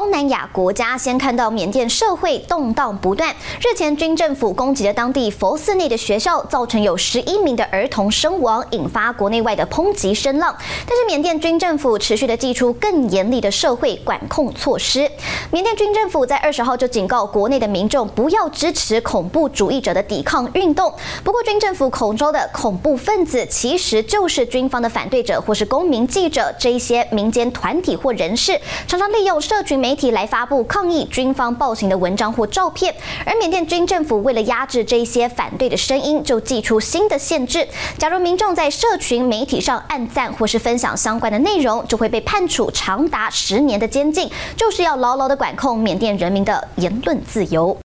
东南亚国家先看到缅甸社会动荡不断。日前军政府攻击了当地佛寺内的学校，造成有十一名的儿童身亡，引发国内外的抨击声浪。但是缅甸军政府持续的祭出更严厉的社会管控措施。缅甸军政府在二十号就警告国内的民众不要支持恐怖主义者的抵抗运动。不过军政府口中的恐怖分子其实就是军方的反对者或是公民记者这一些民间团体或人士，常常利用社群媒。媒体来发布抗议军方暴行的文章或照片，而缅甸军政府为了压制这些反对的声音，就祭出新的限制。假如民众在社群媒体上按赞或是分享相关的内容，就会被判处长达十年的监禁，就是要牢牢的管控缅甸人民的言论自由。